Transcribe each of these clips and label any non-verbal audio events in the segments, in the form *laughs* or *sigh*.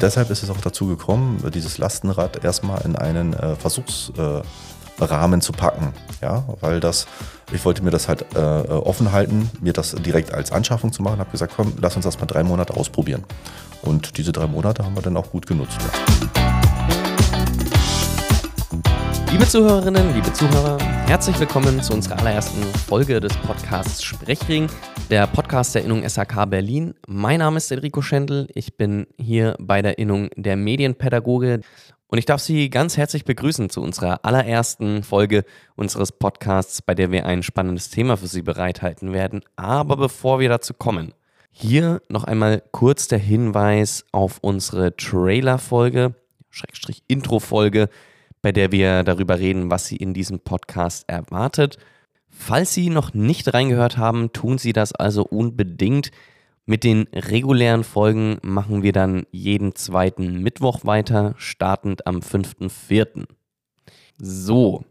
Deshalb ist es auch dazu gekommen, dieses Lastenrad erstmal in einen äh, Versuchsrahmen äh, zu packen. Ja, weil das, ich wollte mir das halt äh, offen halten, mir das direkt als Anschaffung zu machen, habe gesagt, komm, lass uns das mal drei Monate ausprobieren. Und diese drei Monate haben wir dann auch gut genutzt. Ja. Liebe Zuhörerinnen, liebe Zuhörer, herzlich willkommen zu unserer allerersten Folge des Podcasts Sprechring, der Podcast der Innung SAK Berlin. Mein Name ist Enrico Schendl, ich bin hier bei der Innung der Medienpädagoge und ich darf Sie ganz herzlich begrüßen zu unserer allerersten Folge unseres Podcasts, bei der wir ein spannendes Thema für Sie bereithalten werden. Aber bevor wir dazu kommen, hier noch einmal kurz der Hinweis auf unsere Trailer-Folge, Schrägstrich Intro-Folge, bei der wir darüber reden, was Sie in diesem Podcast erwartet. Falls Sie noch nicht reingehört haben, tun Sie das also unbedingt. Mit den regulären Folgen machen wir dann jeden zweiten Mittwoch weiter, startend am 5.4. So,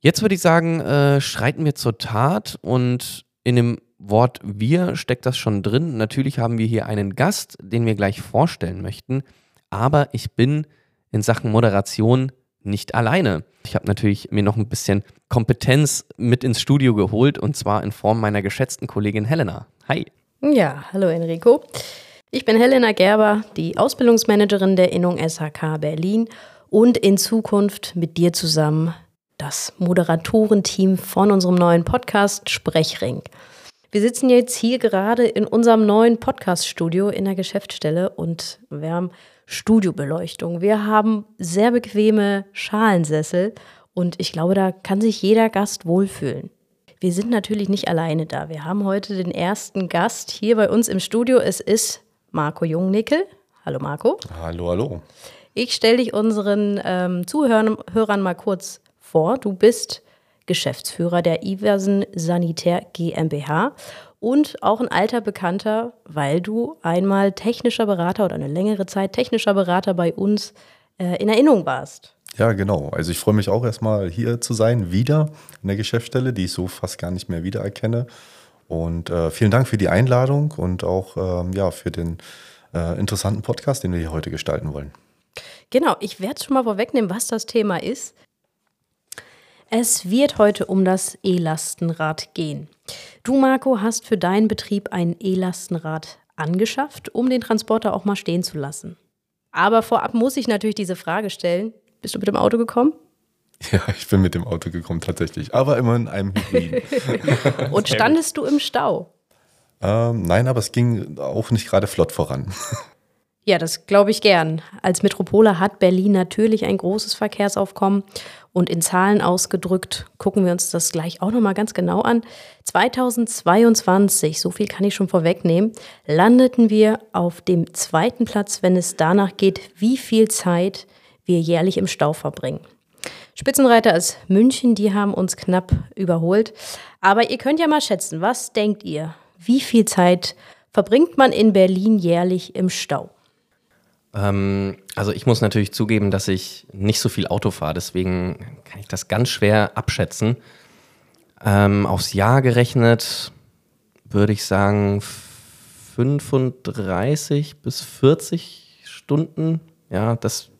jetzt würde ich sagen, äh, schreiten wir zur Tat und in dem Wort wir steckt das schon drin. Natürlich haben wir hier einen Gast, den wir gleich vorstellen möchten, aber ich bin in Sachen Moderation nicht alleine. Ich habe natürlich mir noch ein bisschen Kompetenz mit ins Studio geholt und zwar in Form meiner geschätzten Kollegin Helena. Hi. Ja, hallo Enrico. Ich bin Helena Gerber, die Ausbildungsmanagerin der Innung SHK Berlin und in Zukunft mit dir zusammen das Moderatorenteam von unserem neuen Podcast Sprechring. Wir sitzen jetzt hier gerade in unserem neuen Podcast-Studio in der Geschäftsstelle und wir haben Studiobeleuchtung. Wir haben sehr bequeme Schalensessel und ich glaube, da kann sich jeder Gast wohlfühlen. Wir sind natürlich nicht alleine da. Wir haben heute den ersten Gast hier bei uns im Studio. Es ist Marco Jungnickel. Hallo Marco. Hallo, hallo. Ich stelle dich unseren ähm, Zuhörern mal kurz vor. Du bist Geschäftsführer der Iversen Sanitär GmbH und auch ein alter Bekannter, weil du einmal technischer Berater oder eine längere Zeit technischer Berater bei uns äh, in Erinnerung warst. Ja, genau. Also ich freue mich auch erstmal hier zu sein, wieder in der Geschäftsstelle, die ich so fast gar nicht mehr wiedererkenne. Und äh, vielen Dank für die Einladung und auch ähm, ja, für den äh, interessanten Podcast, den wir hier heute gestalten wollen. Genau, ich werde schon mal vorwegnehmen, was das Thema ist. Es wird heute um das E-Lastenrad gehen. Du, Marco, hast für deinen Betrieb ein E-Lastenrad angeschafft, um den Transporter auch mal stehen zu lassen. Aber vorab muss ich natürlich diese Frage stellen. Bist du mit dem Auto gekommen? Ja, ich bin mit dem Auto gekommen tatsächlich, aber immer in einem Hybrid. *laughs* Und standest du im Stau? Ähm, nein, aber es ging auch nicht gerade flott voran. Ja, das glaube ich gern. Als Metropole hat Berlin natürlich ein großes Verkehrsaufkommen und in Zahlen ausgedrückt gucken wir uns das gleich auch noch mal ganz genau an. 2022, so viel kann ich schon vorwegnehmen, landeten wir auf dem zweiten Platz, wenn es danach geht, wie viel Zeit wir jährlich im Stau verbringen. Spitzenreiter ist München, die haben uns knapp überholt. Aber ihr könnt ja mal schätzen, was denkt ihr? Wie viel Zeit verbringt man in Berlin jährlich im Stau? Ähm, also ich muss natürlich zugeben, dass ich nicht so viel Auto fahre, deswegen kann ich das ganz schwer abschätzen. Ähm, aufs Jahr gerechnet würde ich sagen 35 bis 40 Stunden. Ja, das,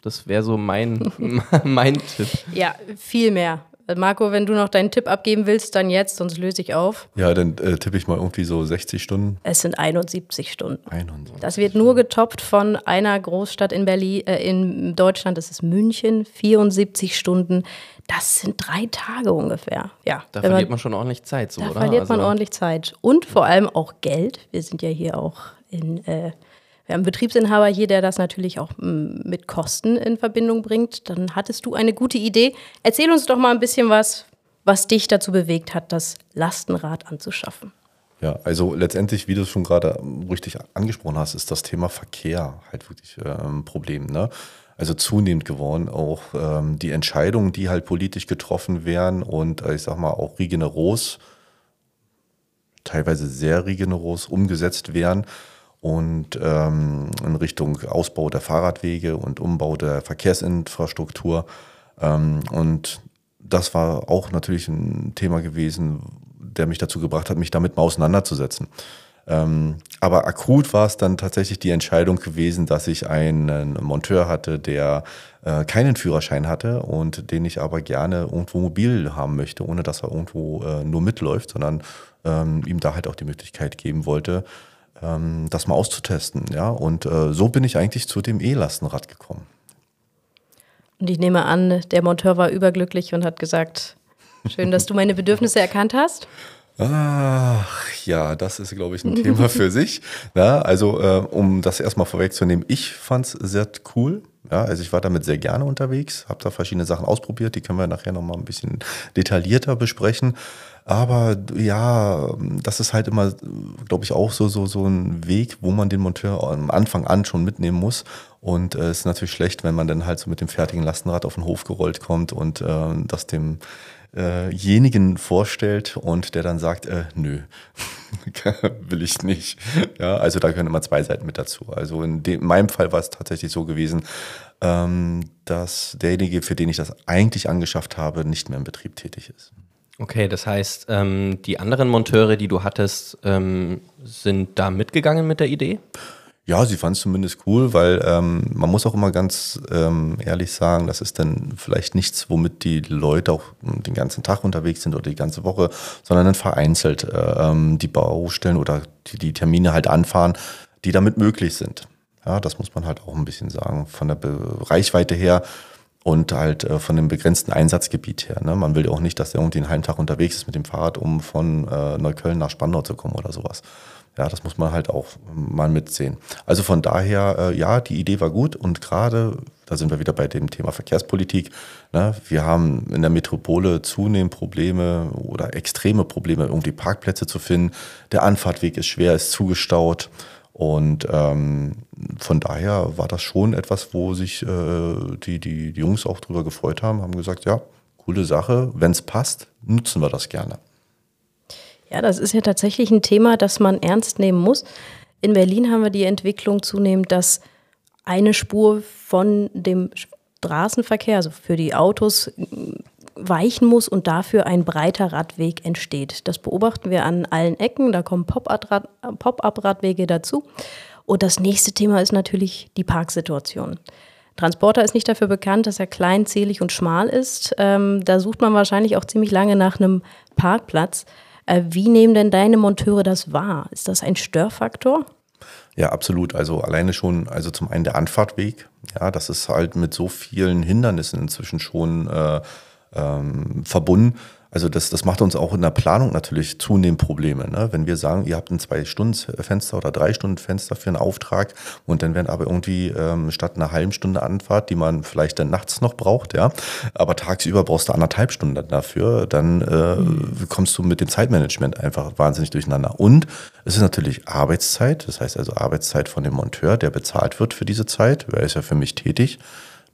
das wäre so mein, *laughs* mein Tipp. Ja, viel mehr. Marco, wenn du noch deinen Tipp abgeben willst, dann jetzt, sonst löse ich auf. Ja, dann äh, tippe ich mal irgendwie so 60 Stunden. Es sind 71 Stunden. 71. Das wird nur getoppt von einer Großstadt in Berlin, äh, in Deutschland, das ist München, 74 Stunden. Das sind drei Tage ungefähr. Ja. Da verliert man, man, schon ordentlich Zeit, so, da oder? Da verliert also man ordentlich Zeit. Und vor allem auch Geld. Wir sind ja hier auch in äh, wir haben einen Betriebsinhaber hier, der das natürlich auch mm, mit Kosten in Verbindung bringt. Dann hattest du eine gute Idee. Erzähl uns doch mal ein bisschen was, was dich dazu bewegt hat, das Lastenrad anzuschaffen. Ja, also letztendlich, wie du es schon gerade richtig angesprochen hast, ist das Thema Verkehr halt wirklich äh, ein Problem. Ne? Also zunehmend geworden. Auch ähm, die Entscheidungen, die halt politisch getroffen werden und äh, ich sag mal auch rigoros, teilweise sehr rigoros umgesetzt werden und ähm, in Richtung Ausbau der Fahrradwege und Umbau der Verkehrsinfrastruktur. Ähm, und das war auch natürlich ein Thema gewesen, der mich dazu gebracht hat, mich damit mal auseinanderzusetzen. Ähm, aber akut war es dann tatsächlich die Entscheidung gewesen, dass ich einen Monteur hatte, der äh, keinen Führerschein hatte und den ich aber gerne irgendwo mobil haben möchte, ohne dass er irgendwo äh, nur mitläuft, sondern ähm, ihm da halt auch die Möglichkeit geben wollte, ähm, das mal auszutesten. Ja? Und äh, so bin ich eigentlich zu dem E-Lastenrad gekommen. Und ich nehme an, der Monteur war überglücklich und hat gesagt, schön, dass du meine Bedürfnisse erkannt hast. Ach ja, das ist, glaube ich, ein Thema *laughs* für sich. Ja, also, äh, um das erstmal vorwegzunehmen, ich fand es sehr cool. Ja, also ich war damit sehr gerne unterwegs, habe da verschiedene Sachen ausprobiert, die können wir nachher nochmal ein bisschen detaillierter besprechen. Aber ja, das ist halt immer, glaube ich, auch so, so, so ein Weg, wo man den Monteur am Anfang an schon mitnehmen muss. Und es äh, ist natürlich schlecht, wenn man dann halt so mit dem fertigen Lastenrad auf den Hof gerollt kommt und äh, das dem äh, vorstellt und der dann sagt, äh, nö, *laughs* will ich nicht. Ja, also da gehören immer zwei Seiten mit dazu. Also in, dem, in meinem Fall war es tatsächlich so gewesen, ähm, dass derjenige, für den ich das eigentlich angeschafft habe, nicht mehr im Betrieb tätig ist. Okay, das heißt, ähm, die anderen Monteure, die du hattest, ähm, sind da mitgegangen mit der Idee? Ja, sie fand es zumindest cool, weil ähm, man muss auch immer ganz ähm, ehrlich sagen, das ist dann vielleicht nichts, womit die Leute auch den ganzen Tag unterwegs sind oder die ganze Woche, sondern dann vereinzelt äh, ähm, die Baustellen oder die, die Termine halt anfahren, die damit möglich sind. Ja, das muss man halt auch ein bisschen sagen. Von der Be Reichweite her und halt äh, von dem begrenzten Einsatzgebiet her. Ne? Man will ja auch nicht, dass der irgendwie einen halben Tag unterwegs ist mit dem Fahrrad, um von äh, Neukölln nach Spandau zu kommen oder sowas. Ja, das muss man halt auch mal mitsehen. Also von daher, äh, ja, die Idee war gut und gerade, da sind wir wieder bei dem Thema Verkehrspolitik. Ne? Wir haben in der Metropole zunehmend Probleme oder extreme Probleme, irgendwie Parkplätze zu finden. Der Anfahrtweg ist schwer, ist zugestaut. Und ähm, von daher war das schon etwas, wo sich äh, die, die, die Jungs auch drüber gefreut haben, haben gesagt, ja, coole Sache, wenn es passt, nutzen wir das gerne. Ja, das ist ja tatsächlich ein Thema, das man ernst nehmen muss. In Berlin haben wir die Entwicklung zunehmend, dass eine Spur von dem Straßenverkehr, also für die Autos, weichen muss und dafür ein breiter Radweg entsteht. Das beobachten wir an allen Ecken, da kommen Pop-up-Radwege dazu. Und das nächste Thema ist natürlich die Parksituation. Transporter ist nicht dafür bekannt, dass er klein, zählig und schmal ist. Ähm, da sucht man wahrscheinlich auch ziemlich lange nach einem Parkplatz. Äh, wie nehmen denn deine Monteure das wahr? Ist das ein Störfaktor? Ja, absolut. Also alleine schon, also zum einen der Anfahrtweg, ja, das ist halt mit so vielen Hindernissen inzwischen schon äh, ähm, verbunden. Also das, das macht uns auch in der Planung natürlich zunehmend Probleme. Ne? Wenn wir sagen, ihr habt ein Zwei-Stunden-Fenster oder Drei-Stunden-Fenster für einen Auftrag und dann werden aber irgendwie ähm, statt einer halben Stunde Anfahrt, die man vielleicht dann nachts noch braucht, ja, aber tagsüber brauchst du anderthalb Stunden dafür, dann äh, mhm. kommst du mit dem Zeitmanagement einfach wahnsinnig durcheinander. Und es ist natürlich Arbeitszeit, das heißt also Arbeitszeit von dem Monteur, der bezahlt wird für diese Zeit, er ist ja für mich tätig,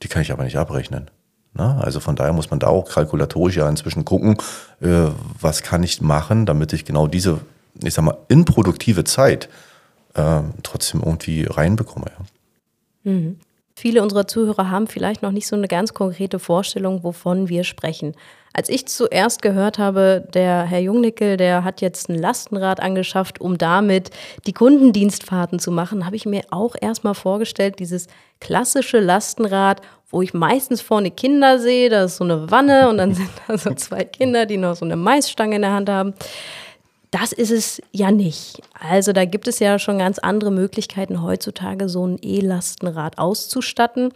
die kann ich aber nicht abrechnen. Ne? Also von daher muss man da auch kalkulatorisch ja inzwischen gucken, äh, was kann ich machen, damit ich genau diese, ich sag mal, improduktive Zeit äh, trotzdem irgendwie reinbekomme. Ja. Mhm. Viele unserer Zuhörer haben vielleicht noch nicht so eine ganz konkrete Vorstellung, wovon wir sprechen. Als ich zuerst gehört habe, der Herr Jungnickel, der hat jetzt ein Lastenrad angeschafft, um damit die Kundendienstfahrten zu machen, habe ich mir auch erstmal vorgestellt, dieses klassische Lastenrad, wo ich meistens vorne Kinder sehe, da ist so eine Wanne und dann sind da so zwei Kinder, die noch so eine Maisstange in der Hand haben. Das ist es ja nicht. Also da gibt es ja schon ganz andere Möglichkeiten heutzutage, so ein E-Lastenrad auszustatten.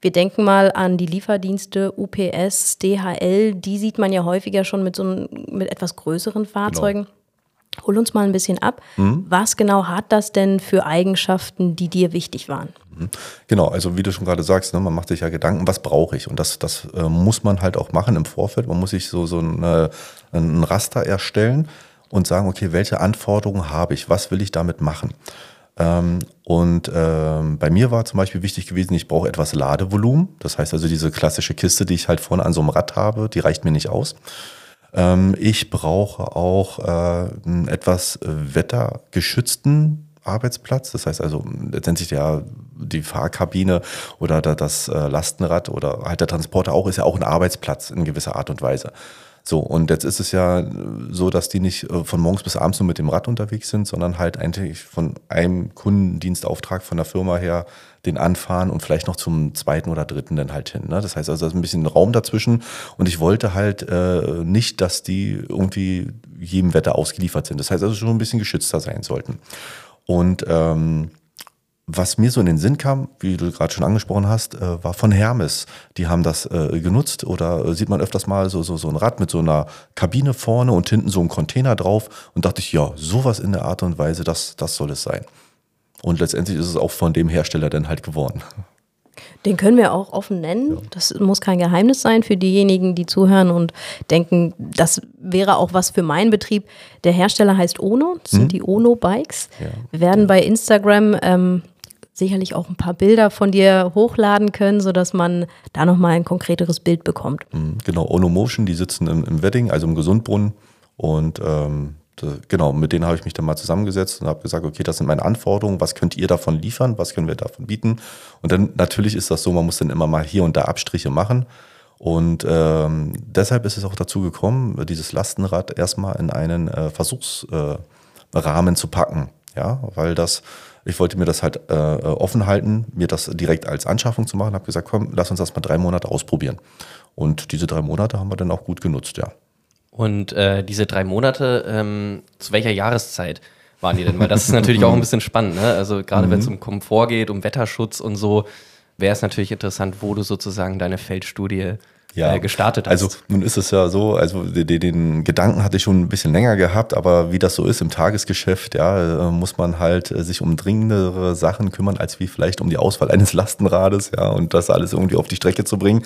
Wir denken mal an die Lieferdienste UPS, DHL, die sieht man ja häufiger schon mit so einem, mit etwas größeren Fahrzeugen. Genau. Hol uns mal ein bisschen ab. Mhm. Was genau hat das denn für Eigenschaften, die dir wichtig waren? Mhm. Genau, also wie du schon gerade sagst, ne, man macht sich ja Gedanken, was brauche ich? Und das, das äh, muss man halt auch machen im Vorfeld. Man muss sich so, so eine, ein Raster erstellen und sagen, okay, welche Anforderungen habe ich, was will ich damit machen? Ähm, und ähm, bei mir war zum Beispiel wichtig gewesen, ich brauche etwas Ladevolumen. Das heißt also, diese klassische Kiste, die ich halt vorne an so einem Rad habe, die reicht mir nicht aus. Ähm, ich brauche auch äh, einen etwas wettergeschützten Arbeitsplatz. Das heißt also, letztendlich ja die Fahrkabine oder das äh, Lastenrad oder halt der Transporter auch ist ja auch ein Arbeitsplatz in gewisser Art und Weise. So, und jetzt ist es ja so, dass die nicht äh, von morgens bis abends nur mit dem Rad unterwegs sind, sondern halt eigentlich von einem Kundendienstauftrag von der Firma her den anfahren und vielleicht noch zum zweiten oder dritten dann halt hin. Ne? Das heißt also, da ist ein bisschen Raum dazwischen und ich wollte halt äh, nicht, dass die irgendwie jedem Wetter ausgeliefert sind. Das heißt also schon ein bisschen geschützter sein sollten. Und ähm, was mir so in den Sinn kam, wie du gerade schon angesprochen hast, äh, war von Hermes. Die haben das äh, genutzt oder äh, sieht man öfters mal so, so, so ein Rad mit so einer Kabine vorne und hinten so ein Container drauf und dachte ich, ja, sowas in der Art und Weise, das, das soll es sein. Und letztendlich ist es auch von dem Hersteller dann halt geworden. Den können wir auch offen nennen. Ja. Das muss kein Geheimnis sein für diejenigen, die zuhören und denken, das wäre auch was für meinen Betrieb. Der Hersteller heißt Ono, das sind hm. die Ono Bikes. Ja. Wir werden bei Instagram ähm, sicherlich auch ein paar Bilder von dir hochladen können, sodass man da nochmal ein konkreteres Bild bekommt. Hm, genau, Ono Motion, die sitzen im, im Wedding, also im Gesundbrunnen. Und ähm, genau, mit denen habe ich mich dann mal zusammengesetzt und habe gesagt, okay, das sind meine Anforderungen, was könnt ihr davon liefern, was können wir davon bieten? Und dann natürlich ist das so, man muss dann immer mal hier und da Abstriche machen. Und ähm, deshalb ist es auch dazu gekommen, dieses Lastenrad erstmal in einen äh, Versuchsrahmen äh, zu packen. Ja, weil das, ich wollte mir das halt äh, offen halten, mir das direkt als Anschaffung zu machen, habe gesagt, komm, lass uns das mal drei Monate ausprobieren. Und diese drei Monate haben wir dann auch gut genutzt, ja. Und äh, diese drei Monate, ähm, zu welcher Jahreszeit waren die denn? Weil das ist natürlich auch ein bisschen spannend. Ne? Also gerade *laughs* mhm. wenn es um Komfort geht, um Wetterschutz und so, wäre es natürlich interessant, wo du sozusagen deine Feldstudie ja, äh, gestartet hast. Also nun ist es ja so, also den, den, Gedanken hatte ich schon ein bisschen länger gehabt, aber wie das so ist im Tagesgeschäft, ja, äh, muss man halt äh, sich um dringendere Sachen kümmern, als wie vielleicht um die Auswahl *laughs* eines Lastenrades, ja, und das alles irgendwie auf die Strecke zu bringen.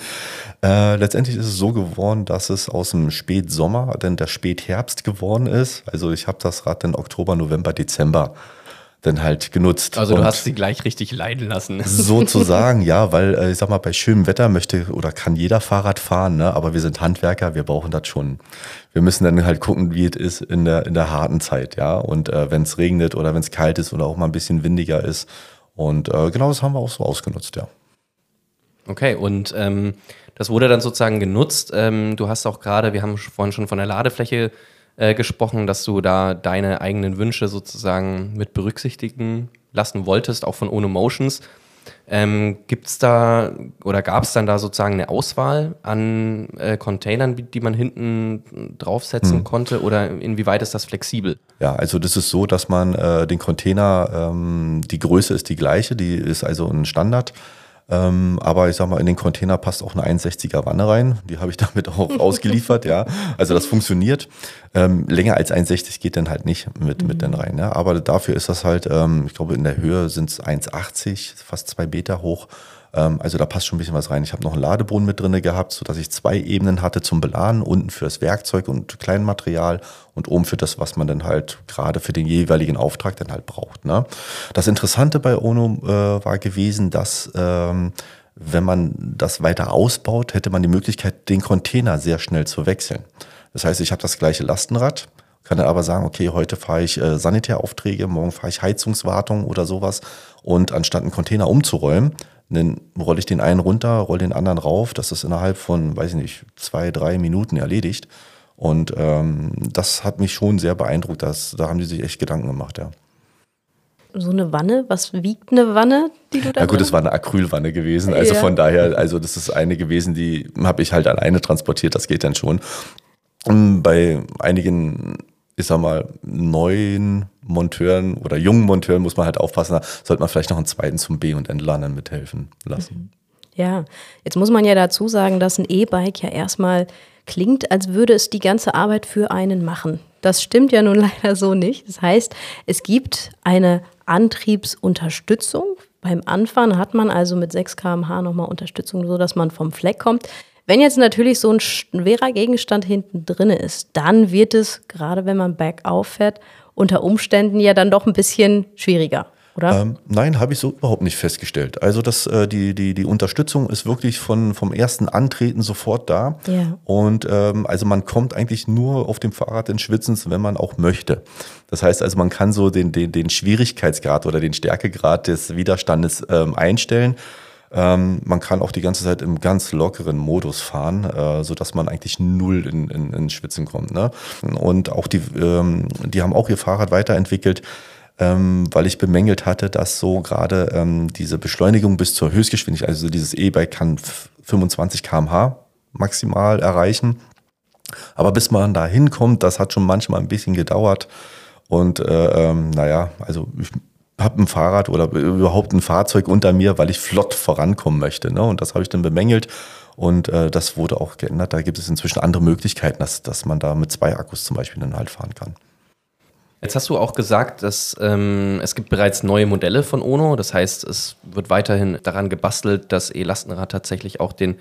Äh, letztendlich ist es so geworden, dass es aus dem Spätsommer, denn der Spätherbst geworden ist. Also ich habe das Rad dann Oktober, November, Dezember dann halt genutzt. Also du hast sie gleich richtig leiden lassen. *laughs* Sozusagen, ja, weil äh, ich sag mal, bei schönem Wetter möchte oder kann jeder Fahrrad fahren, ne? aber wir sind Handwerker, wir brauchen das schon. Wir müssen dann halt gucken, wie es ist in der, in der harten Zeit, ja. Und äh, wenn es regnet oder wenn es kalt ist oder auch mal ein bisschen windiger ist. Und äh, genau das haben wir auch so ausgenutzt, ja. Okay, und ähm, das wurde dann sozusagen genutzt. Ähm, du hast auch gerade, wir haben vorhin schon von der Ladefläche äh, gesprochen, dass du da deine eigenen Wünsche sozusagen mit berücksichtigen lassen wolltest, auch von Ono Motions. Ähm, Gibt es da oder gab es dann da sozusagen eine Auswahl an äh, Containern, die man hinten draufsetzen hm. konnte oder inwieweit ist das flexibel? Ja, also das ist so, dass man äh, den Container, ähm, die Größe ist die gleiche, die ist also ein Standard. Ähm, aber ich sag mal, in den Container passt auch eine 1,60er Wanne rein. Die habe ich *laughs* damit auch *laughs* ausgeliefert, ja. Also das funktioniert. Ähm, länger als 1,60 geht dann halt nicht mit, mhm. mit dann rein. Ja. Aber dafür ist das halt, ähm, ich glaube, in der Höhe sind es 1,80, fast zwei Meter hoch. Ähm, also da passt schon ein bisschen was rein. Ich habe noch einen Ladeboden mit drin gehabt, sodass ich zwei Ebenen hatte zum Beladen, unten fürs Werkzeug und Kleinmaterial und oben für das, was man dann halt gerade für den jeweiligen Auftrag dann halt braucht. Ne? Das Interessante bei Ono äh, war gewesen, dass ähm, wenn man das weiter ausbaut, hätte man die Möglichkeit, den Container sehr schnell zu wechseln. Das heißt, ich habe das gleiche Lastenrad, kann dann aber sagen, okay, heute fahre ich äh, Sanitäraufträge, morgen fahre ich Heizungswartung oder sowas. Und anstatt einen Container umzuräumen, dann rolle ich den einen runter, rolle den anderen rauf. Das ist innerhalb von, weiß ich nicht, zwei, drei Minuten erledigt. Und ähm, das hat mich schon sehr beeindruckt. Das, da haben die sich echt Gedanken gemacht, ja. So eine Wanne, was wiegt eine Wanne, die du da Ja gut, es war eine Acrylwanne gewesen. Also ja. von daher, also das ist eine gewesen, die habe ich halt alleine transportiert, das geht dann schon. Bei einigen ich sag mal, neuen Monteuren oder jungen Monteuren muss man halt aufpassen, da sollte man vielleicht noch einen zweiten zum B- und Entlernen mithelfen lassen. Ja, jetzt muss man ja dazu sagen, dass ein E-Bike ja erstmal klingt, als würde es die ganze Arbeit für einen machen. Das stimmt ja nun *laughs* leider so nicht. Das heißt, es gibt eine Antriebsunterstützung. Beim Anfahren hat man also mit 6 km/h nochmal Unterstützung, sodass man vom Fleck kommt. Wenn jetzt natürlich so ein schwerer Gegenstand hinten drin ist, dann wird es, gerade wenn man bergauf fährt, unter Umständen ja dann doch ein bisschen schwieriger. Oder? Ähm, nein, habe ich so überhaupt nicht festgestellt. Also das, äh, die, die, die Unterstützung ist wirklich von, vom ersten Antreten sofort da. Ja. Und ähm, also man kommt eigentlich nur auf dem Fahrrad ins Schwitzen, wenn man auch möchte. Das heißt also, man kann so den, den, den Schwierigkeitsgrad oder den Stärkegrad des Widerstandes ähm, einstellen. Ähm, man kann auch die ganze Zeit im ganz lockeren Modus fahren, äh, sodass man eigentlich null in, in, in Schwitzen kommt. Ne? Und auch die, ähm, die haben auch ihr Fahrrad weiterentwickelt, ähm, weil ich bemängelt hatte, dass so gerade ähm, diese Beschleunigung bis zur Höchstgeschwindigkeit, also dieses E-Bike kann 25 km/h maximal erreichen. Aber bis man da hinkommt, das hat schon manchmal ein bisschen gedauert. Und äh, ähm, naja, also ich habe ein Fahrrad oder überhaupt ein Fahrzeug unter mir, weil ich flott vorankommen möchte. Ne? Und das habe ich dann bemängelt. Und äh, das wurde auch geändert. Da gibt es inzwischen andere Möglichkeiten, dass, dass man da mit zwei Akkus zum Beispiel dann halt fahren kann. Jetzt hast du auch gesagt, dass ähm, es gibt bereits neue Modelle von Ono. Das heißt, es wird weiterhin daran gebastelt, dass E-Lastenrad tatsächlich auch den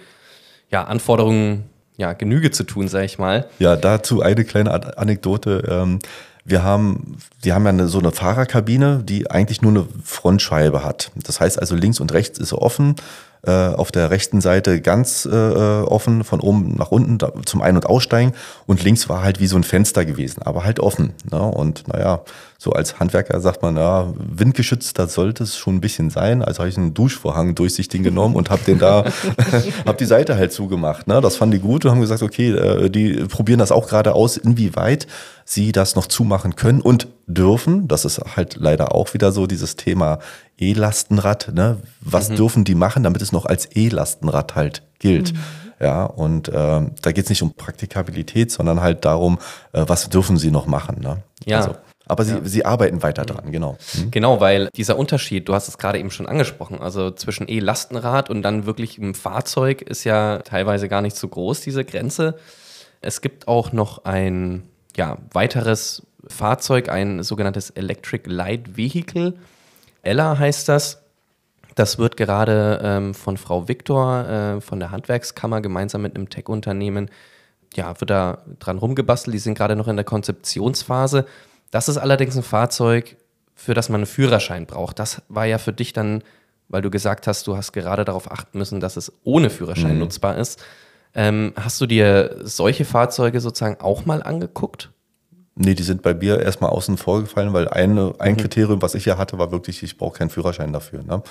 ja, Anforderungen ja, Genüge zu tun, sage ich mal. Ja, dazu eine kleine Anekdote. Ähm, wir haben, wir haben ja eine, so eine Fahrerkabine, die eigentlich nur eine Frontscheibe hat. Das heißt also links und rechts ist offen. Äh, auf der rechten Seite ganz äh, offen, von oben nach unten da, zum Ein- und Aussteigen. Und links war halt wie so ein Fenster gewesen, aber halt offen. Ne? Und naja, so als Handwerker sagt man, ja, windgeschützt, da sollte es schon ein bisschen sein. Also habe ich einen Duschvorhang durchsichtig genommen und habe den da, *laughs* habe die Seite halt zugemacht. Ne? Das fanden die gut und haben gesagt, okay, äh, die probieren das auch gerade aus, inwieweit sie das noch zumachen können und dürfen. Das ist halt leider auch wieder so dieses Thema E-Lastenrad. Ne? Was mhm. dürfen die machen, damit es noch als E-Lastenrad halt gilt? Mhm. Ja, und äh, da geht es nicht um Praktikabilität, sondern halt darum, äh, was dürfen sie noch machen. Ne? Ja. Also, aber sie, ja. sie arbeiten weiter dran, genau. Mhm. Genau, weil dieser Unterschied, du hast es gerade eben schon angesprochen, also zwischen E-Lastenrad und dann wirklich einem Fahrzeug ist ja teilweise gar nicht so groß, diese Grenze. Es gibt auch noch ein ja, weiteres Fahrzeug, ein sogenanntes Electric Light Vehicle. Ella heißt das. Das wird gerade ähm, von Frau Viktor äh, von der Handwerkskammer gemeinsam mit einem Tech-Unternehmen, ja, wird da dran rumgebastelt. Die sind gerade noch in der Konzeptionsphase. Das ist allerdings ein Fahrzeug, für das man einen Führerschein braucht. Das war ja für dich dann, weil du gesagt hast, du hast gerade darauf achten müssen, dass es ohne Führerschein mhm. nutzbar ist. Ähm, hast du dir solche Fahrzeuge sozusagen auch mal angeguckt? Nee, die sind bei mir erstmal außen vor gefallen, weil eine, ein mhm. Kriterium, was ich ja hatte, war wirklich, ich brauche keinen Führerschein dafür. Ne?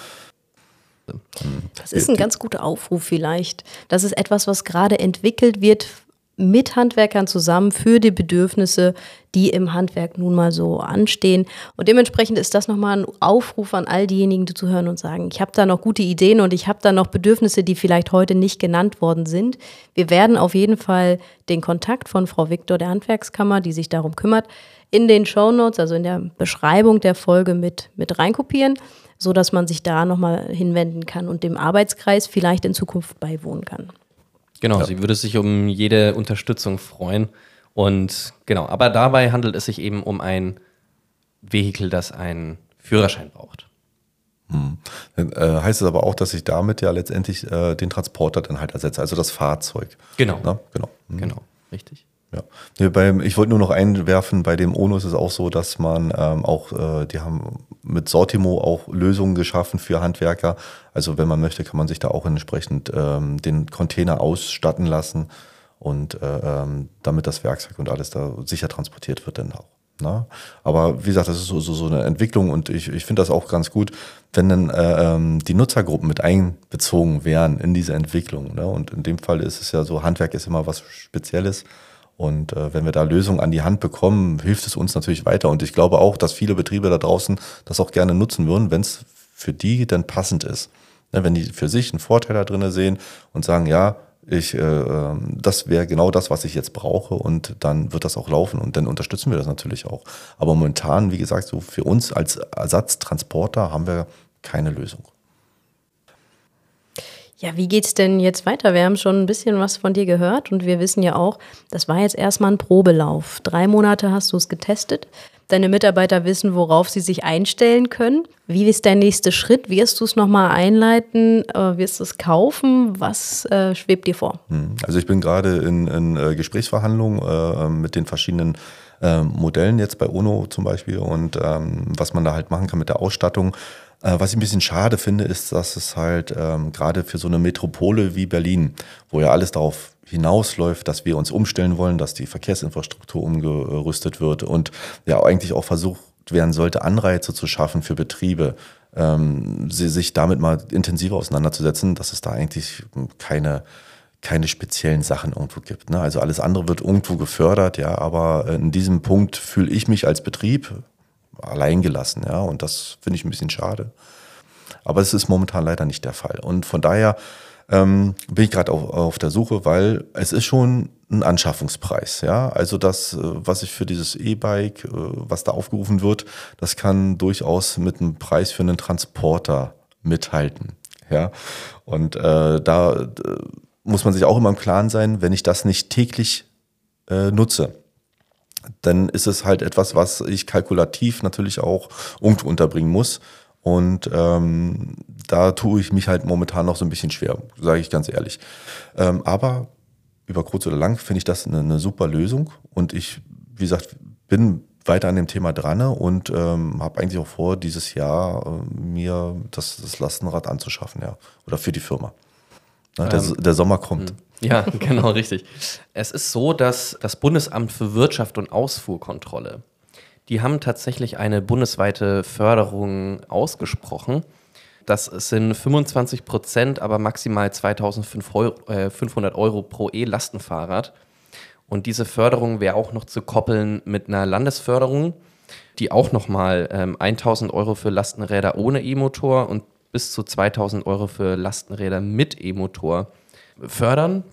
Das ist ein ganz guter Aufruf vielleicht. Das ist etwas, was gerade entwickelt wird mit Handwerkern zusammen für die Bedürfnisse, die im Handwerk nun mal so anstehen. Und dementsprechend ist das nochmal ein Aufruf an all diejenigen, die zuhören und sagen, ich habe da noch gute Ideen und ich habe da noch Bedürfnisse, die vielleicht heute nicht genannt worden sind. Wir werden auf jeden Fall den Kontakt von Frau Viktor der Handwerkskammer, die sich darum kümmert, in den Show Notes, also in der Beschreibung der Folge mit, mit reinkopieren, sodass man sich da nochmal hinwenden kann und dem Arbeitskreis vielleicht in Zukunft beiwohnen kann. Genau, ja. sie würde sich um jede Unterstützung freuen. Und genau, aber dabei handelt es sich eben um ein Vehikel, das einen Führerschein braucht. Hm. Dann, äh, heißt es aber auch, dass ich damit ja letztendlich äh, den Transporter dann halt ersetze, also das Fahrzeug. Genau. Na? Genau. Hm. Genau, richtig. Ja. Nee, beim, ich wollte nur noch einwerfen, bei dem ONO ist es auch so, dass man ähm, auch, äh, die haben mit Sortimo auch Lösungen geschaffen für Handwerker. Also wenn man möchte, kann man sich da auch entsprechend ähm, den Container ausstatten lassen und äh, ähm, damit das Werkzeug und alles da sicher transportiert wird dann auch. Ne? Aber wie gesagt, das ist so, so, so eine Entwicklung und ich, ich finde das auch ganz gut, wenn dann äh, ähm, die Nutzergruppen mit einbezogen wären in diese Entwicklung. Ne? Und in dem Fall ist es ja so, Handwerk ist immer was Spezielles. Und äh, wenn wir da Lösungen an die Hand bekommen, hilft es uns natürlich weiter. Und ich glaube auch, dass viele Betriebe da draußen das auch gerne nutzen würden, wenn es für die dann passend ist. Ne, wenn die für sich einen Vorteil da drin sehen und sagen, ja, ich, äh, ähm, das wäre genau das, was ich jetzt brauche und dann wird das auch laufen und dann unterstützen wir das natürlich auch. Aber momentan, wie gesagt, so für uns als Ersatztransporter haben wir keine Lösung. Ja, wie geht's denn jetzt weiter? Wir haben schon ein bisschen was von dir gehört und wir wissen ja auch, das war jetzt erstmal ein Probelauf. Drei Monate hast du es getestet. Deine Mitarbeiter wissen, worauf sie sich einstellen können. Wie ist der nächste Schritt? Wirst du es nochmal einleiten? Äh, wirst du es kaufen? Was äh, schwebt dir vor? Hm, also ich bin gerade in, in äh, Gesprächsverhandlungen äh, mit den verschiedenen äh, Modellen jetzt bei UNO zum Beispiel und ähm, was man da halt machen kann mit der Ausstattung. Äh, was ich ein bisschen schade finde, ist, dass es halt ähm, gerade für so eine Metropole wie Berlin, wo ja alles darauf hinausläuft, dass wir uns umstellen wollen, dass die Verkehrsinfrastruktur umgerüstet wird und ja eigentlich auch versucht werden sollte, Anreize zu schaffen für Betriebe, ähm, sie, sich damit mal intensiver auseinanderzusetzen, dass es da eigentlich keine, keine speziellen Sachen irgendwo gibt. Ne? Also alles andere wird irgendwo gefördert, ja, aber in diesem Punkt fühle ich mich als Betrieb alleingelassen, ja, und das finde ich ein bisschen schade. Aber es ist momentan leider nicht der Fall. Und von daher ähm, bin ich gerade auf, auf der Suche, weil es ist schon ein Anschaffungspreis. Ja, also das, äh, was ich für dieses E-Bike, äh, was da aufgerufen wird, das kann durchaus mit einem Preis für einen Transporter mithalten. Ja, und äh, da äh, muss man sich auch immer im Klaren sein, wenn ich das nicht täglich äh, nutze, dann ist es halt etwas, was ich kalkulativ natürlich auch irgendwo unterbringen muss. Und ähm, da tue ich mich halt momentan noch so ein bisschen schwer, sage ich ganz ehrlich. Ähm, aber über kurz oder lang finde ich das eine, eine, super Lösung. Und ich, wie gesagt, bin weiter an dem Thema dran und ähm, habe eigentlich auch vor, dieses Jahr äh, mir das, das Lastenrad anzuschaffen, ja. Oder für die Firma. Na, der, ähm, der Sommer kommt. Hm. Ja, *laughs* genau, richtig. Es ist so, dass das Bundesamt für Wirtschaft und Ausfuhrkontrolle die haben tatsächlich eine bundesweite Förderung ausgesprochen. Das sind 25 Prozent, aber maximal 2500 Euro pro E-Lastenfahrrad. Und diese Förderung wäre auch noch zu koppeln mit einer Landesförderung, die auch nochmal ähm, 1000 Euro für Lastenräder ohne E-Motor und bis zu 2000 Euro für Lastenräder mit E-Motor fördern.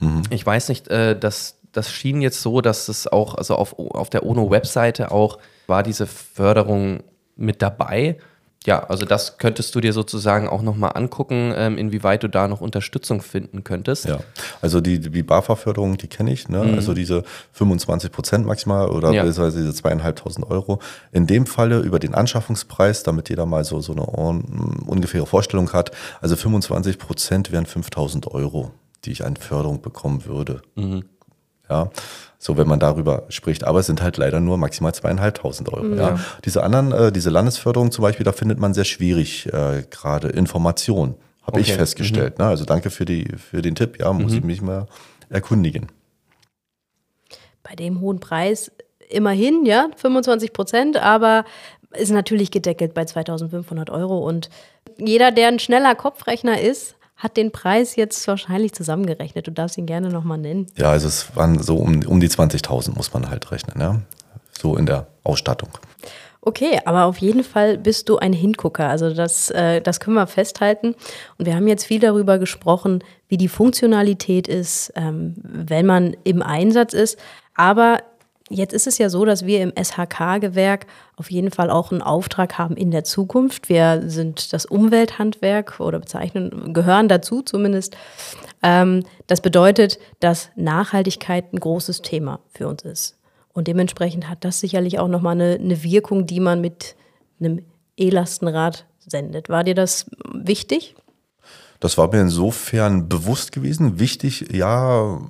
Mhm. Ich weiß nicht, äh, dass das schien jetzt so, dass es auch, also auf, auf der UNO-Webseite auch war diese Förderung mit dabei. Ja, also das könntest du dir sozusagen auch nochmal angucken, ähm, inwieweit du da noch Unterstützung finden könntest. Ja, also die, die BAFA-Förderung, die kenne ich, ne? Mhm. also diese 25 Prozent maximal oder ja. diese zweieinhalbtausend Euro. In dem Falle über den Anschaffungspreis, damit jeder mal so, so eine ungefähre Vorstellung hat, also 25 Prozent wären 5000 Euro, die ich an Förderung bekommen würde. Mhm. Ja, so wenn man darüber spricht. Aber es sind halt leider nur maximal zweieinhalbtausend Euro. Ja. ja. Diese anderen, äh, diese Landesförderung zum Beispiel, da findet man sehr schwierig äh, gerade Informationen, habe okay. ich festgestellt. Mhm. Ne? Also danke für, die, für den Tipp. Ja, muss mhm. ich mich mal erkundigen. Bei dem hohen Preis immerhin, ja, 25 Prozent, aber ist natürlich gedeckelt bei 2500 Euro. Und jeder, der ein schneller Kopfrechner ist, hat den Preis jetzt wahrscheinlich zusammengerechnet. Du darfst ihn gerne nochmal nennen. Ja, also es waren so um, um die 20.000 muss man halt rechnen, ja. So in der Ausstattung. Okay, aber auf jeden Fall bist du ein Hingucker. Also das, äh, das können wir festhalten. Und wir haben jetzt viel darüber gesprochen, wie die Funktionalität ist, ähm, wenn man im Einsatz ist. Aber Jetzt ist es ja so, dass wir im SHK-Gewerk auf jeden Fall auch einen Auftrag haben in der Zukunft. Wir sind das Umwelthandwerk oder bezeichnen, gehören dazu zumindest. Ähm, das bedeutet, dass Nachhaltigkeit ein großes Thema für uns ist. Und dementsprechend hat das sicherlich auch nochmal eine, eine Wirkung, die man mit einem E-Lastenrad sendet. War dir das wichtig? Das war mir insofern bewusst gewesen. Wichtig, ja,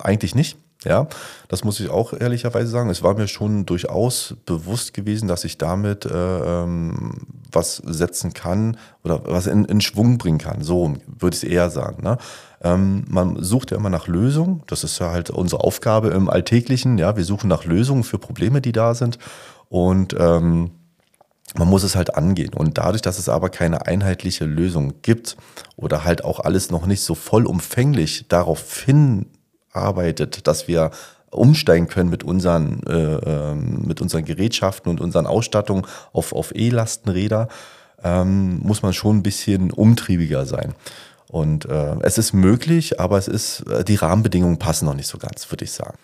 eigentlich nicht. Ja, das muss ich auch ehrlicherweise sagen. Es war mir schon durchaus bewusst gewesen, dass ich damit äh, ähm, was setzen kann oder was in, in Schwung bringen kann. So würde ich es eher sagen. Ne? Ähm, man sucht ja immer nach Lösungen. Das ist ja halt unsere Aufgabe im Alltäglichen. Ja, wir suchen nach Lösungen für Probleme, die da sind. Und ähm, man muss es halt angehen. Und dadurch, dass es aber keine einheitliche Lösung gibt oder halt auch alles noch nicht so vollumfänglich darauf hin arbeitet, dass wir umsteigen können mit unseren, äh, ähm, mit unseren Gerätschaften und unseren Ausstattungen auf, auf E-Lastenräder, ähm, muss man schon ein bisschen umtriebiger sein. Und äh, es ist möglich, aber es ist, äh, die Rahmenbedingungen passen noch nicht so ganz, würde ich sagen.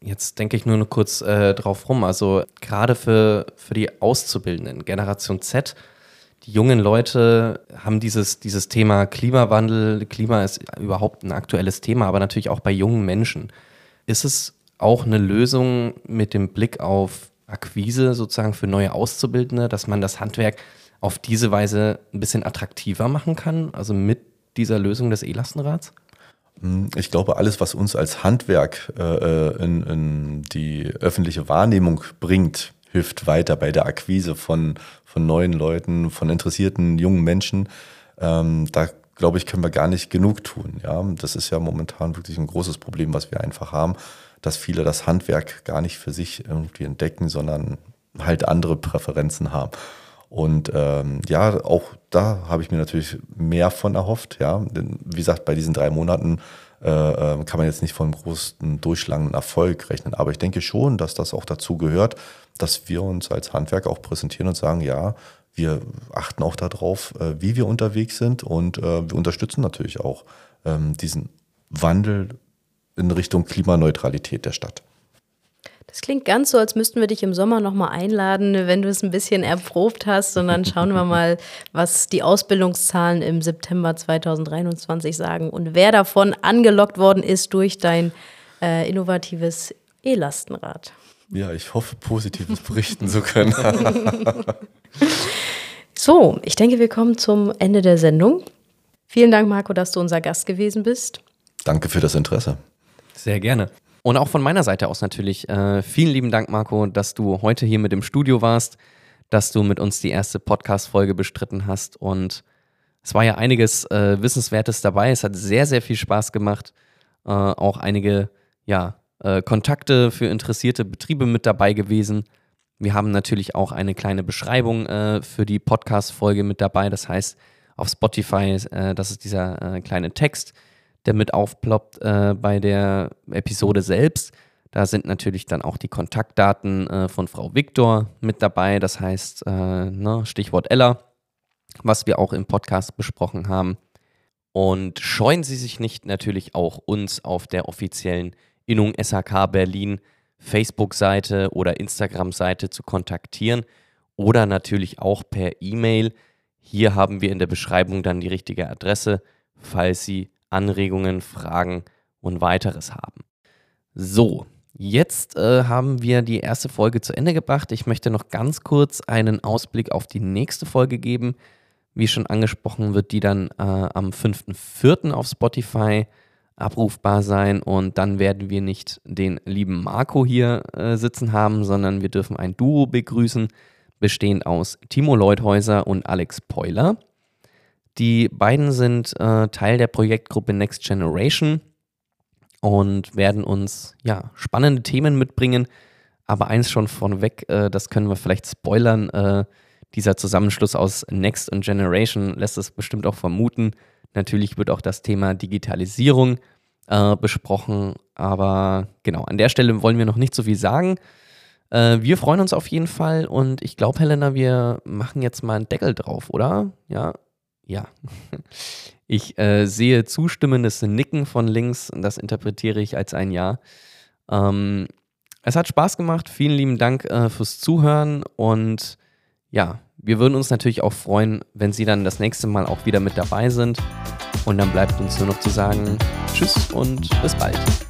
Jetzt denke ich nur noch kurz äh, drauf rum. Also gerade für, für die Auszubildenden, Generation Z, die jungen Leute haben dieses, dieses Thema Klimawandel, Klima ist überhaupt ein aktuelles Thema, aber natürlich auch bei jungen Menschen. Ist es auch eine Lösung mit dem Blick auf Akquise sozusagen für neue Auszubildende, dass man das Handwerk auf diese Weise ein bisschen attraktiver machen kann, also mit dieser Lösung des E-Lastenrads? Hm, ich glaube, alles, was uns als Handwerk äh, äh, in, in die öffentliche Wahrnehmung bringt, hilft weiter bei der Akquise von, von neuen Leuten, von interessierten jungen Menschen. Ähm, da glaube ich, können wir gar nicht genug tun. Ja, das ist ja momentan wirklich ein großes Problem, was wir einfach haben, dass viele das Handwerk gar nicht für sich irgendwie entdecken, sondern halt andere Präferenzen haben. Und ähm, ja, auch da habe ich mir natürlich mehr von erhofft. Ja, denn wie gesagt, bei diesen drei Monaten kann man jetzt nicht von großen durchschlagenden Erfolg rechnen. Aber ich denke schon, dass das auch dazu gehört, dass wir uns als Handwerk auch präsentieren und sagen, ja, wir achten auch darauf, äh, wie wir unterwegs sind und äh, wir unterstützen natürlich auch ähm, diesen Wandel in Richtung Klimaneutralität der Stadt. Das klingt ganz so, als müssten wir dich im Sommer nochmal einladen, wenn du es ein bisschen erprobt hast. Und dann schauen wir mal, was die Ausbildungszahlen im September 2023 sagen und wer davon angelockt worden ist durch dein äh, innovatives E-Lastenrad. Ja, ich hoffe, positives berichten zu können. *laughs* so, ich denke, wir kommen zum Ende der Sendung. Vielen Dank, Marco, dass du unser Gast gewesen bist. Danke für das Interesse. Sehr gerne. Und auch von meiner Seite aus natürlich äh, vielen lieben Dank, Marco, dass du heute hier mit im Studio warst, dass du mit uns die erste Podcast-Folge bestritten hast. Und es war ja einiges äh, Wissenswertes dabei. Es hat sehr, sehr viel Spaß gemacht. Äh, auch einige ja, äh, Kontakte für interessierte Betriebe mit dabei gewesen. Wir haben natürlich auch eine kleine Beschreibung äh, für die Podcast-Folge mit dabei. Das heißt, auf Spotify, äh, das ist dieser kleine Text der mit aufploppt äh, bei der Episode selbst. Da sind natürlich dann auch die Kontaktdaten äh, von Frau Viktor mit dabei. Das heißt, äh, ne, Stichwort Ella, was wir auch im Podcast besprochen haben. Und scheuen Sie sich nicht natürlich auch uns auf der offiziellen Innung SHK Berlin Facebook-Seite oder Instagram-Seite zu kontaktieren oder natürlich auch per E-Mail. Hier haben wir in der Beschreibung dann die richtige Adresse, falls Sie Anregungen, Fragen und weiteres haben. So, jetzt äh, haben wir die erste Folge zu Ende gebracht. Ich möchte noch ganz kurz einen Ausblick auf die nächste Folge geben. Wie schon angesprochen, wird die dann äh, am 5.4. auf Spotify abrufbar sein und dann werden wir nicht den lieben Marco hier äh, sitzen haben, sondern wir dürfen ein Duo begrüßen, bestehend aus Timo Leuthäuser und Alex Peuler. Die beiden sind äh, Teil der Projektgruppe Next Generation und werden uns ja spannende Themen mitbringen. Aber eins schon vorneweg, äh, das können wir vielleicht spoilern. Äh, dieser Zusammenschluss aus Next und Generation lässt es bestimmt auch vermuten. Natürlich wird auch das Thema Digitalisierung äh, besprochen. Aber genau, an der Stelle wollen wir noch nicht so viel sagen. Äh, wir freuen uns auf jeden Fall und ich glaube, Helena, wir machen jetzt mal einen Deckel drauf, oder? Ja, ja. Ich äh, sehe zustimmendes Nicken von links und das interpretiere ich als ein Ja. Ähm, es hat Spaß gemacht. Vielen lieben Dank äh, fürs Zuhören und ja, wir würden uns natürlich auch freuen, wenn Sie dann das nächste Mal auch wieder mit dabei sind. Und dann bleibt uns nur noch zu sagen Tschüss und bis bald.